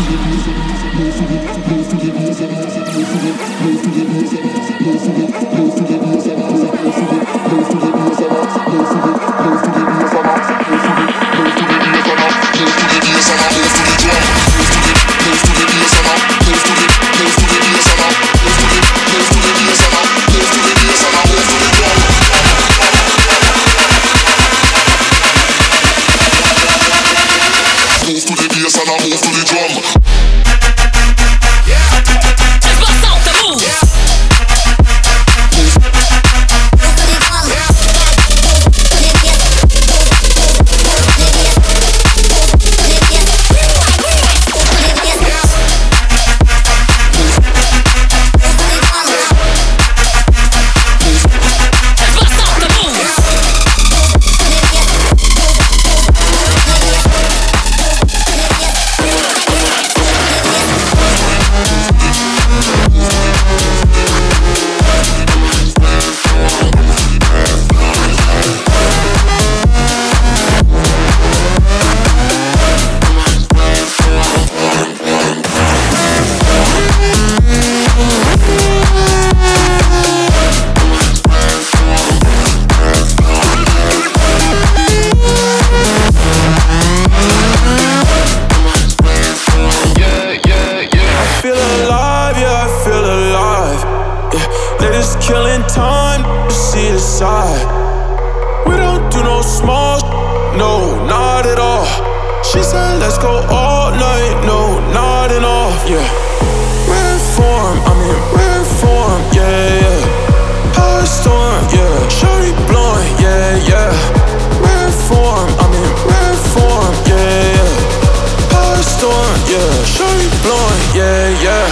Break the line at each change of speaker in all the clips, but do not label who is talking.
Thank you. Let's go all night, no nodding off, yeah. Red form, I'm in red form, yeah, yeah. High storm, yeah. Shorty blowing, yeah, yeah. Red form, I'm in red form, yeah, yeah. High storm, yeah. Shorty blowing, yeah, yeah.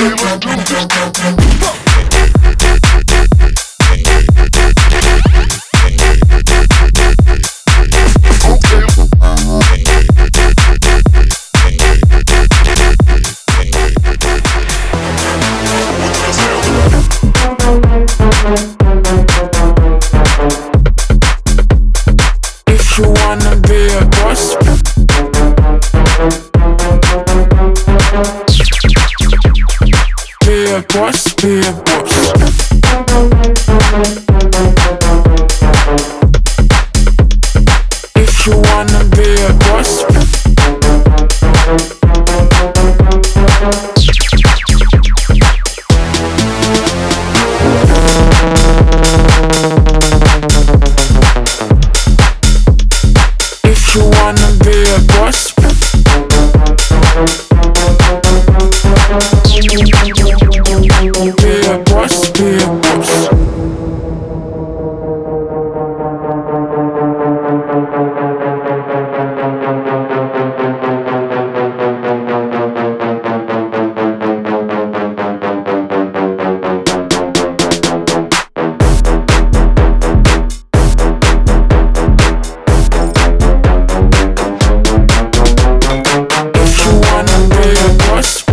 If you wanna be a Música